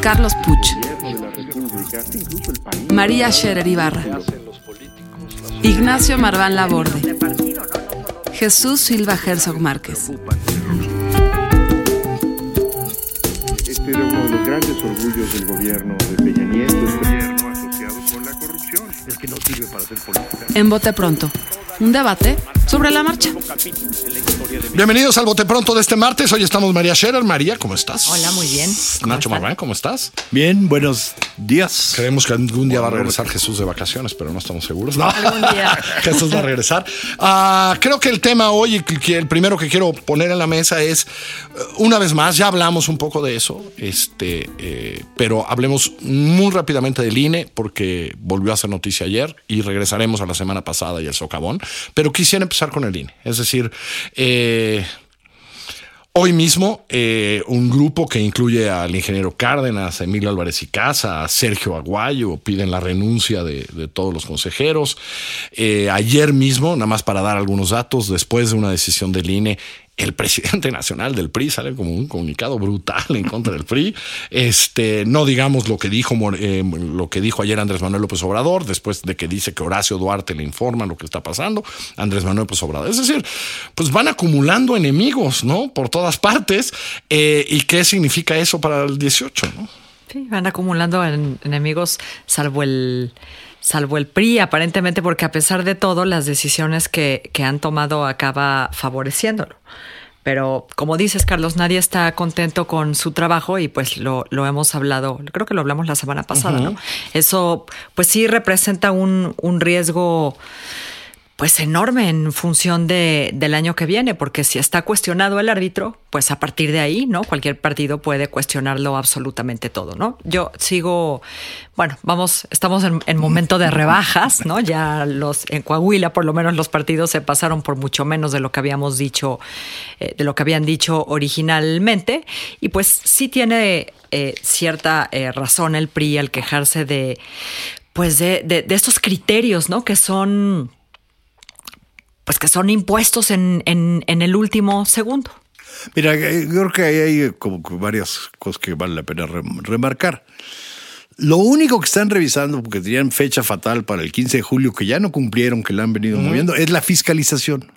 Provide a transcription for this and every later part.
Carlos Puch, María Scherer Ibarra, Ignacio Marván Laborde, Jesús Silva Herzog Márquez. Este era uno de los grandes orgullos del gobierno de Peña Nieto, el gobierno asociado con la corrupción. Es que no sirve para hacer política. En Bote Pronto, un debate sobre la marcha. Bienvenidos al Bote Pronto de este martes. Hoy estamos María Scherer. María, ¿cómo estás? Hola, muy bien. Nacho Marván, ¿cómo estás? Bien, buenos días. Creemos que algún día va a regresar Jesús de vacaciones, pero no estamos seguros. No, Algún día. Jesús va a regresar. Ah, creo que el tema hoy, que el primero que quiero poner en la mesa es, eh, una vez más, ya hablamos un poco de eso, este, eh, pero hablemos muy rápidamente del INE, porque volvió a ser noticia ayer y regresaremos a la semana pasada y el socavón. Pero quisiera empezar con el INE. Es decir, eh, Hoy mismo, eh, un grupo que incluye al ingeniero Cárdenas, Emilio Álvarez y Casa, a Sergio Aguayo, piden la renuncia de, de todos los consejeros. Eh, ayer mismo, nada más para dar algunos datos, después de una decisión del INE, el presidente nacional del PRI sale como un comunicado brutal en contra del PRI. Este, no digamos lo que dijo eh, lo que dijo ayer Andrés Manuel López Obrador, después de que dice que Horacio Duarte le informa lo que está pasando, Andrés Manuel López Obrador. Es decir, pues van acumulando enemigos, ¿no? Por todas partes. Eh, ¿Y qué significa eso para el 18, no? Sí, van acumulando en- enemigos, salvo el, salvo el PRI, aparentemente, porque a pesar de todo, las decisiones que, que han tomado acaba favoreciéndolo. Pero como dices, Carlos, nadie está contento con su trabajo y pues lo, lo hemos hablado, creo que lo hablamos la semana pasada, ¿no? Eso pues sí representa un, un riesgo pues enorme en función de, del año que viene, porque si está cuestionado el árbitro, pues a partir de ahí, ¿no? Cualquier partido puede cuestionarlo absolutamente todo, ¿no? Yo sigo, bueno, vamos, estamos en, en momento de rebajas, ¿no? Ya los, en Coahuila, por lo menos los partidos se pasaron por mucho menos de lo que habíamos dicho, eh, de lo que habían dicho originalmente, y pues sí tiene eh, cierta eh, razón el PRI al quejarse de, pues de, de, de estos criterios, ¿no? Que son pues que son impuestos en, en, en el último segundo. Mira, eh, yo creo que ahí hay como varias cosas que vale la pena rem- remarcar. Lo único que están revisando, porque tenían fecha fatal para el 15 de julio, que ya no cumplieron, que la han venido moviendo, es la fiscalización.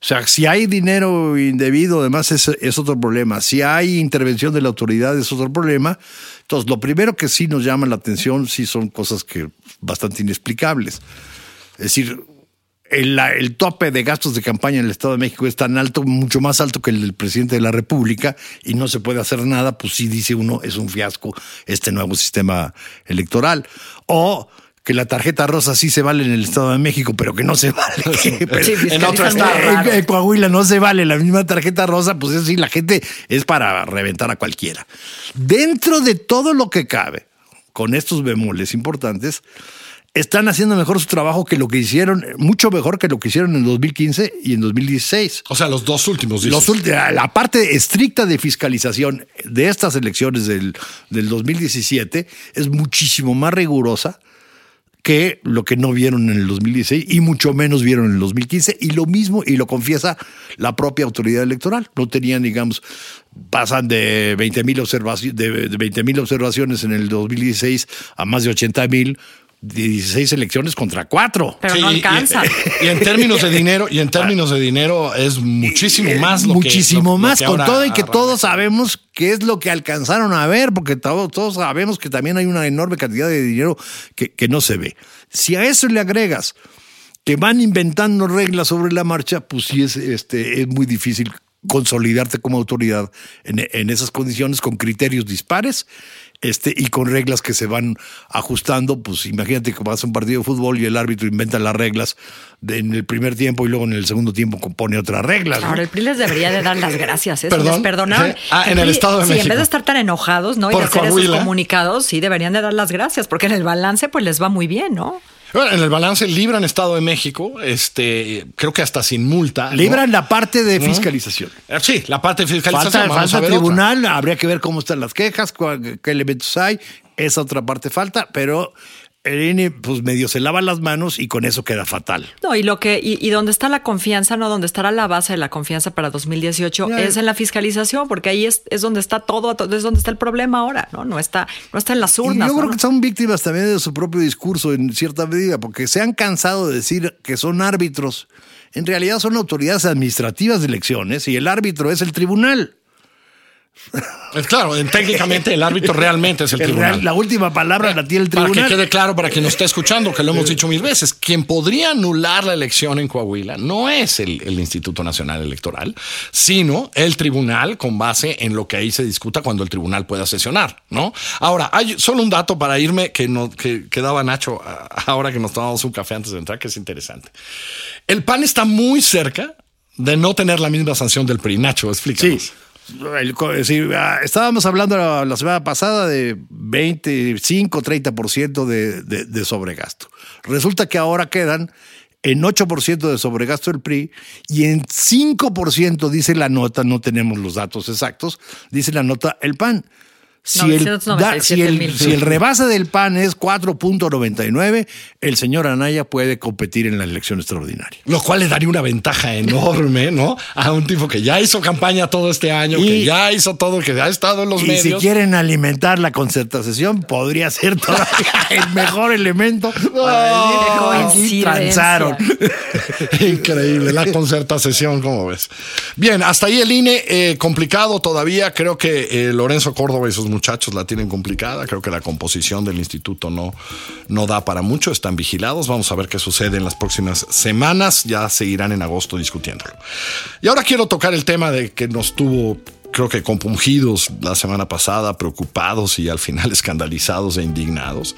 O sea, si hay dinero indebido, además es, es otro problema. Si hay intervención de la autoridad, es otro problema. Entonces, lo primero que sí nos llama la atención, sí son cosas que bastante inexplicables. Es decir, el, tope de gastos de campaña en el Estado de México es tan alto, mucho más alto que el del presidente de la República, y no se puede hacer nada, pues sí dice uno, es un fiasco este nuevo sistema electoral. O que la tarjeta rosa sí se vale en el Estado de México, pero que no se vale. Pero- Sí, en otro estado. en, Coahuila no se vale la misma tarjeta rosa, pues eso sí, la gente es para reventar a cualquiera. Dentro de todo lo que cabe, con estos bemoles importantes, están haciendo mejor su trabajo que lo que hicieron, mucho mejor que lo que hicieron en 2015 y en 2016. O sea, los dos últimos dices. Los ulti- la parte estricta de fiscalización de estas elecciones del, del 2017 es muchísimo más rigurosa que lo que no vieron en el 2016 y mucho menos vieron en el 2015 y lo mismo y lo confiesa la propia autoridad electoral no tenían digamos pasan de 20 mil observaciones de, de 20,000 observaciones en el 2016 a más de 80 mil 16 elecciones contra 4 Pero Sí, no y- alcanza. Y, y en términos de dinero, y en términos de dinero es muchísimo más lo que- muchísimo lo- lo más que con todo y que todos sabemos qué es lo que alcanzaron a ver porque todos, todos sabemos que también hay una enorme cantidad de dinero que, que no se ve. Si a eso le agregas que van inventando reglas sobre la marcha pues sí es este es muy difícil consolidarte como autoridad en, en esas condiciones con criterios dispares este, y con reglas que se van ajustando. Pues imagínate que vas a un partido de fútbol y el árbitro inventa las reglas de- en el primer tiempo y luego en el segundo tiempo compone otras reglas. ¿no? Ahora, el PRI les debería de dar las gracias. ¿eh? Perdón. les perdonaron. Ah, en el PRI, Estado de sí, en México. vez de estar tan enojados, ¿no? Y de hacer Coahuila. esos comunicados, sí deberían de dar las gracias, porque en el balance, pues les va muy bien, ¿no? Bueno, en el balance libran Estado de México, este, creo que hasta sin multa. ¿no? Libran la parte de fiscalización. Eh, Sí, la parte de fiscalización. Falta, vamos falta a ver otra. tribunal, habría que ver cómo están las quejas, cuál- qué elementos hay. Esa otra parte falta, pero el INE pues medio se lava las manos y con eso queda fatal. No, y lo que, y, y donde está la confianza, no, donde estará la base de la confianza para 2018 Ya. es en la fiscalización, porque ahí es, es donde está todo, es donde está el problema ahora, ¿no? No está, no está en las Y urnas. yo creo ¿no? que son víctimas también de su propio discurso en cierta medida, porque se han cansado de decir que son árbitros. En realidad son autoridades administrativas de elecciones y el árbitro es el tribunal. Es claro, en- técnicamente el árbitro realmente es el, El tribunal. real- la última palabra la tiene el Para tribunal. que quede claro para quien nos esté escuchando, que lo hemos dicho mil veces, quien podría anular la elección en Coahuila no es el, el Instituto Nacional Electoral, sino el tribunal con base en lo que ahí se discuta cuando el tribunal pueda sesionar, ¿no? Ahora, hay solo un dato para irme que, no, que, que daba Nacho ahora que nos tomamos un café antes de entrar, que es interesante. El PAN está muy cerca de no tener la misma sanción del PRI. Nacho, explícanos. Sí. Ah, estábamos hablando la, la semana pasada de 25, 30% de, de, de sobregasto. Resulta que ahora quedan en 8% de sobregasto el PRI y en 5% dice la nota, no tenemos los datos exactos, dice la nota el PAN. Si el, 997 si, el, si el rebase del PAN es 4.99, el señor Anaya puede competir en la elección extraordinaria. Lo cual le daría una ventaja enorme, ¿no? A un tipo que ya hizo campaña todo este año, Y- que ya hizo todo, que ha estado en los Y si medios. quieren alimentar la concertación, podría ser todavía el mejor elemento transaron. Increíble, la concerta sesión, ¿cómo ves? Bien, hasta ahí el INE, eh, complicado todavía. Creo que eh, Lorenzo Córdoba y sus muchachos la tienen complicada. Creo que la composición del instituto no, no da para mucho. Están vigilados. Vamos a ver qué sucede en las próximas semanas. Ya seguirán en agosto discutiéndolo. Y ahora quiero tocar el tema de que nos tuvo creo que compungidos la semana pasada, preocupados y al final escandalizados e indignados,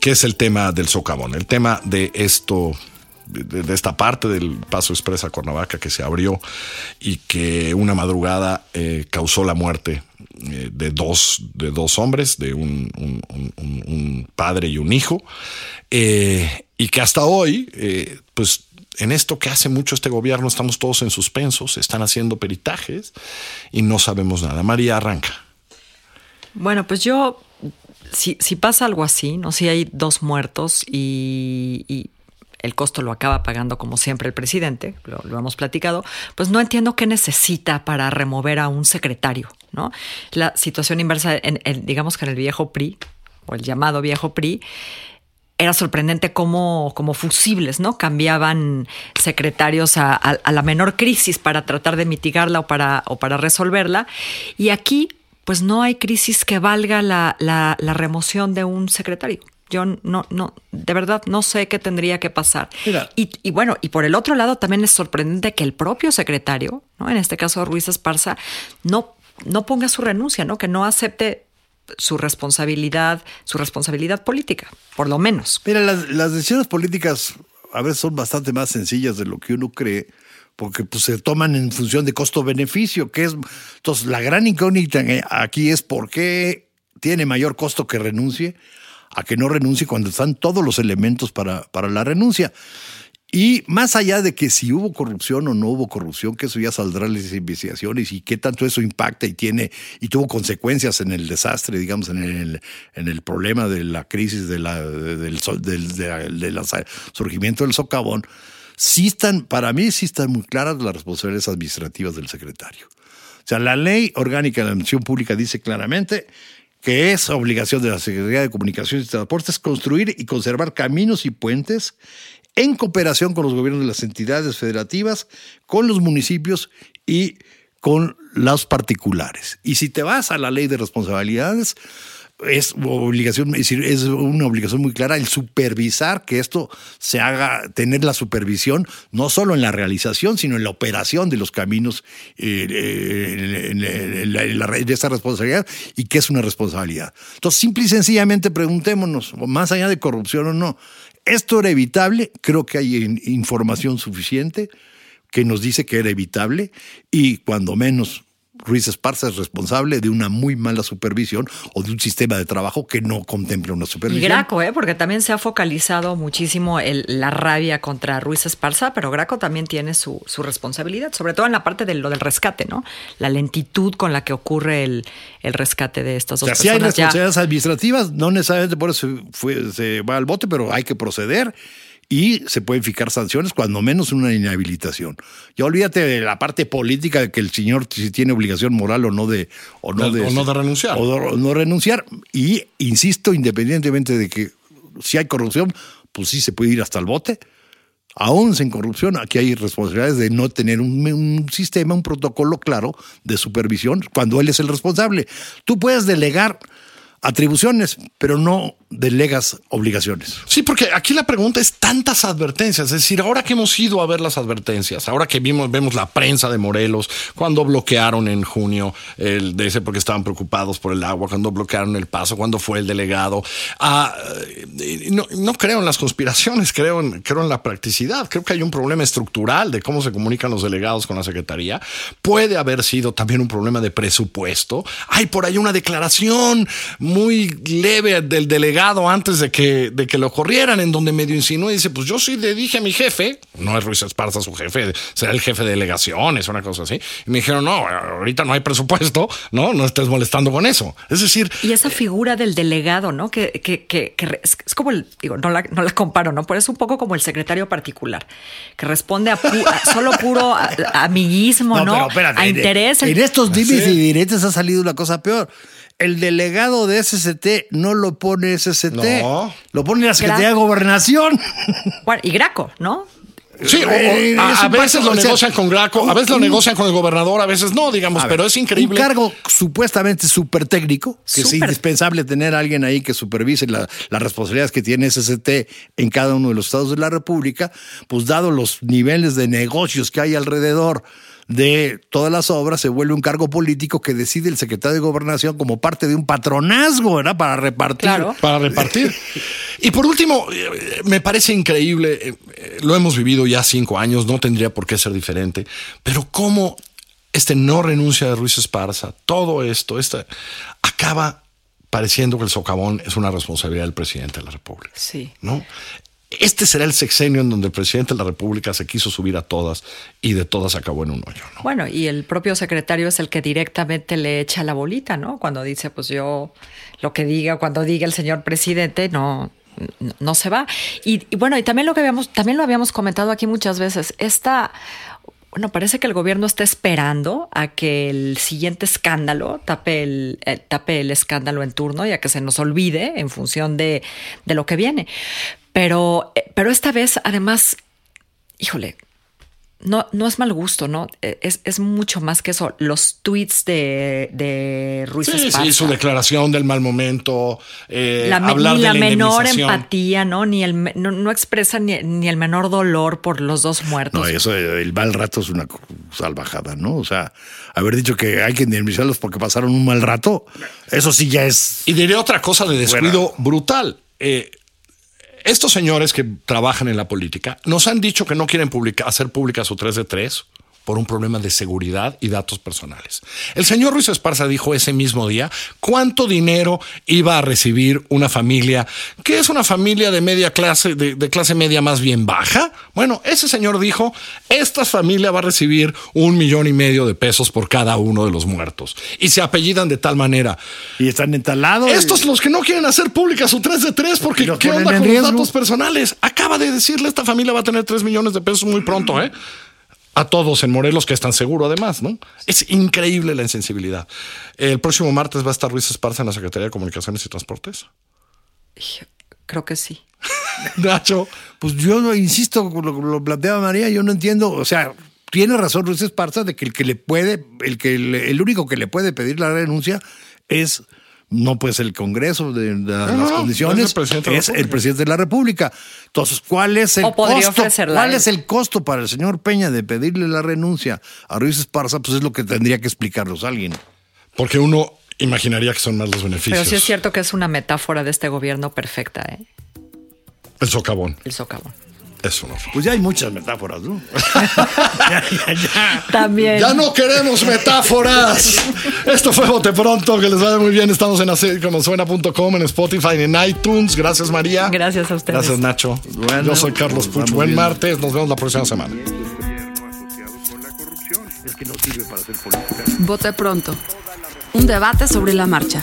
que es el tema del socavón, el tema de esto de, esta parte del paso expresa Cuernavaca que se abrió y que una madrugada eh, causó la muerte eh, de, dos, de dos hombres, de un, un- padre y un hijo, eh, y que hasta hoy, eh, pues en esto que hace mucho este gobierno estamos todos en suspensos, están haciendo peritajes y no sabemos nada. María arranca. Bueno, pues yo, si, si pasa algo así, ¿no? Si hay dos muertos y el costo lo acaba pagando como siempre el presidente, lo, hemos platicado, pues no entiendo qué necesita para remover a un secretario, ¿no? La situación inversa, en, en- digamos que en el viejo PRI, o el llamado viejo PRI, era sorprendente cómo, como fusibles, ¿no? Cambiaban secretarios a, la menor crisis para tratar de mitigarla o para, o para resolverla. Y aquí, pues no hay crisis que valga la remoción de un secretario. Yo no, no, de verdad no sé qué tendría que pasar. Y, y bueno, y por el otro lado también es sorprendente que el propio secretario, ¿no? En este caso Ruiz Esparza, no, no ponga su renuncia, ¿no? Que no acepte su responsabilidad, su responsabilidad política, por lo menos. Mira, las, las decisiones políticas a veces son bastante más sencillas de lo que uno cree, porque pues, se toman en función de costo-beneficio, que es. Entonces, la gran incógnita aquí es por qué tiene mayor costo que renuncie a que no renuncie cuando están todos los elementos para, para la renuncia. Y más allá de que si hubo corrupción o no hubo corrupción, que eso ya saldrá en las investigaciones y qué tanto eso impacta y tiene y tuvo consecuencias en el desastre, digamos, en el, en el problema de la crisis del, del, del lanza- surgimiento del socavón, sí están, para mí sí están muy claras las responsabilidades administrativas del secretario. O sea, la ley orgánica de la administración pública dice claramente que es obligación de la Secretaría de Comunicaciones y Transportes construir y conservar caminos y puentes en cooperación con los gobiernos de las entidades federativas, con los municipios y con los particulares. Y si te vas a la ley de responsabilidades, es obligación, es una obligación muy clara el supervisar que esto se haga, tener la supervisión, no solo en la realización, sino en la operación de los caminos eh, eh, de esta responsabilidad y que es una responsabilidad. Entonces, simple y sencillamente preguntémonos, más allá de corrupción o no, ¿esto era evitable? Creo que hay in- información suficiente que nos dice que era evitable y cuando menos Ruiz Esparza es responsable de una muy mala supervisión o de un sistema de trabajo que no contempla una Y supervisión. Graco, ¿eh? porque también se ha focalizado muchísimo el- la rabia contra Ruiz Esparza, pero Graco también tiene su, su responsabilidad, sobre todo en la parte de lo del rescate, ¿no? La lentitud con la que ocurre el, el rescate de estas O dos sea, si hay personas. ya. responsabilidades administrativas, no necesariamente por eso fue- se va al bote, pero hay que proceder y se pueden fijar sanciones, cuando menos una inhabilitación. Ya olvídate de la parte política de que el señor si tiene obligación moral o no de o no De- o no de renunciar. o de- o no renunciar y insisto independientemente de que si hay corrupción, pues sí se puede ir hasta el bote. Aún sin corrupción, aquí hay responsabilidades de no tener un, un sistema, un protocolo claro de supervisión cuando él es el responsable. Tú puedes delegar atribuciones, pero no delegas obligaciones. Sí, porque aquí la pregunta es tantas advertencias. Es decir, ahora que hemos ido a ver las advertencias, ahora que vimos, vemos la prensa de Morelos, cuando bloquearon en junio el de ese porque estaban preocupados por el agua, cuando bloquearon el paso, cuando fue el delegado. Ah, eh, no, no creo en las conspiraciones, creo en, creo en la practicidad. Creo que hay un problema estructural de cómo se comunican los delegados con la Secretaría. Puede haber sido también un problema de presupuesto. Hay por ahí una declaración muy leve del delegado antes de que, de que lo corrieran, en donde medio insinuó y dice, pues yo sí le dije a mi jefe, no es Ruiz Esparza su jefe, será el jefe de delegaciones, una cosa así. Y me dijeron, no, ahorita no hay presupuesto, no, no estés molestando con eso. Es decir, Y esa figura del delegado, ¿no? Que, que, que, que es, es como el, digo, no la, no la comparo, ¿no? Pero es un poco como el secretario particular, que responde a, pu- a solo puro a- a amiguismo, ¿no? pero espérate, a en- interés. En, estos dimes Sí. y diretes ha salido una cosa peor. El delegado de SST no lo pone SST, No. lo pone la Secretaría de. Gobernación. Bueno, y Graco, ¿no? Sí, o- o- Eh, a, veces lo negocian con Graco, a veces lo negocian con el gobernador, a veces no, digamos, ver, pero es increíble. Un cargo supuestamente súper técnico, que es indispensable tener a alguien ahí que supervise la- las responsabilidades que tiene SST en cada uno de los estados de la República, pues dado los niveles de negocios que hay alrededor de todas las obras, se vuelve un cargo político que decide el secretario de Gobernación como parte de un patronazgo, ¿verdad? Para repartir. Claro. para repartir. Y por último, eh, me parece increíble, eh, eh, lo hemos vivido ya cinco años, no tendría por qué ser diferente, pero cómo este no renuncia de Ruiz Esparza, todo esto, esta, acaba pareciendo que el socavón es una responsabilidad del presidente de la República. Sí. ¿no? Este será el sexenio en donde el presidente de la República se quiso subir a todas y de todas acabó en un hoyo. ¿no? Bueno, y el propio secretario es el que directamente le echa la bolita, ¿no? Cuando dice, pues yo lo que diga, cuando diga el señor presidente, no, no, se va. Y, y bueno, y también lo que habíamos, también lo habíamos comentado aquí muchas veces, esta, bueno, parece que el gobierno está esperando a que el siguiente escándalo tape el, eh, tape el escándalo en turno y a que se nos olvide en función de, de lo que viene. Pero, eh, pero esta vez, además, híjole, no, no es mal gusto, ¿no? Eh, Es, es mucho más que eso. Los tweets de, de Ruiz Sí, Esparza. sí, su declaración del mal momento, eh, la, hablar ni de la, menor empatía, ¿no? Ni el, no, no expresa ni, ni el menor dolor por los dos muertos. No, eso, el mal rato es una salvajada, ¿no? O sea, haber dicho que hay que indemnizarlos porque pasaron un mal rato, eso sí ya es. Y diré otra cosa de descuido brutal. Eh, estos señores que trabajan en la política nos han dicho que no quieren hacer pública su 3 de 3 por un problema de seguridad y datos personales. El señor Ruiz Esparza dijo ese mismo día cuánto dinero iba a recibir una familia, que es una familia de media clase, de, de clase media más bien baja. Bueno, ese señor dijo, esta familia va a recibir un millón y medio de pesos por cada uno de los muertos. Y se apellidan de tal manera. Y están entalados. Estos los que no quieren hacer pública su 3 de 3 porque ¿qué onda con riesgo. los datos personales? Acaba de decirle esta familia va a tener 3 millones de pesos muy pronto, ¿eh? A todos en Morelos que están seguros además, ¿no? Es increíble la insensibilidad. El próximo martes va a estar Ruiz Esparza en la Secretaría de Comunicaciones y Transportes. Creo que sí. Nacho. Pues yo no- insisto lo lo planteaba María, yo no entiendo, o sea, tiene razón Ruiz Esparza de que el que le puede, el que le- el único que le puede pedir la renuncia es no puede ser el Congreso de, de las no, condiciones, es el presidente de la es el República. presidente de la República. Entonces, ¿cuál es el costo? ¿Cuál es el costo para el señor Peña de pedirle la renuncia a Ruiz Esparza? Pues es lo que tendría que explicarnos alguien. Porque uno imaginaría que son más los beneficios. Pero sí es cierto que es una metáfora de este gobierno perfecta, ¿eh? El socavón. El socavón. Es un horror. Pues ya hay muchas metáforas, ¿no? ya, ya, ya. También. Ya no queremos metáforas. Esto fue Bote Pronto, que les vaya muy bien. Estamos en suena.com, en Spotify, en iTunes. Gracias, María. Gracias a ustedes. Gracias, Nacho. Bueno, Yo soy Carlos Puch. Buen bien. martes. Nos vemos la próxima semana. Vote pronto. Un debate sobre la marcha.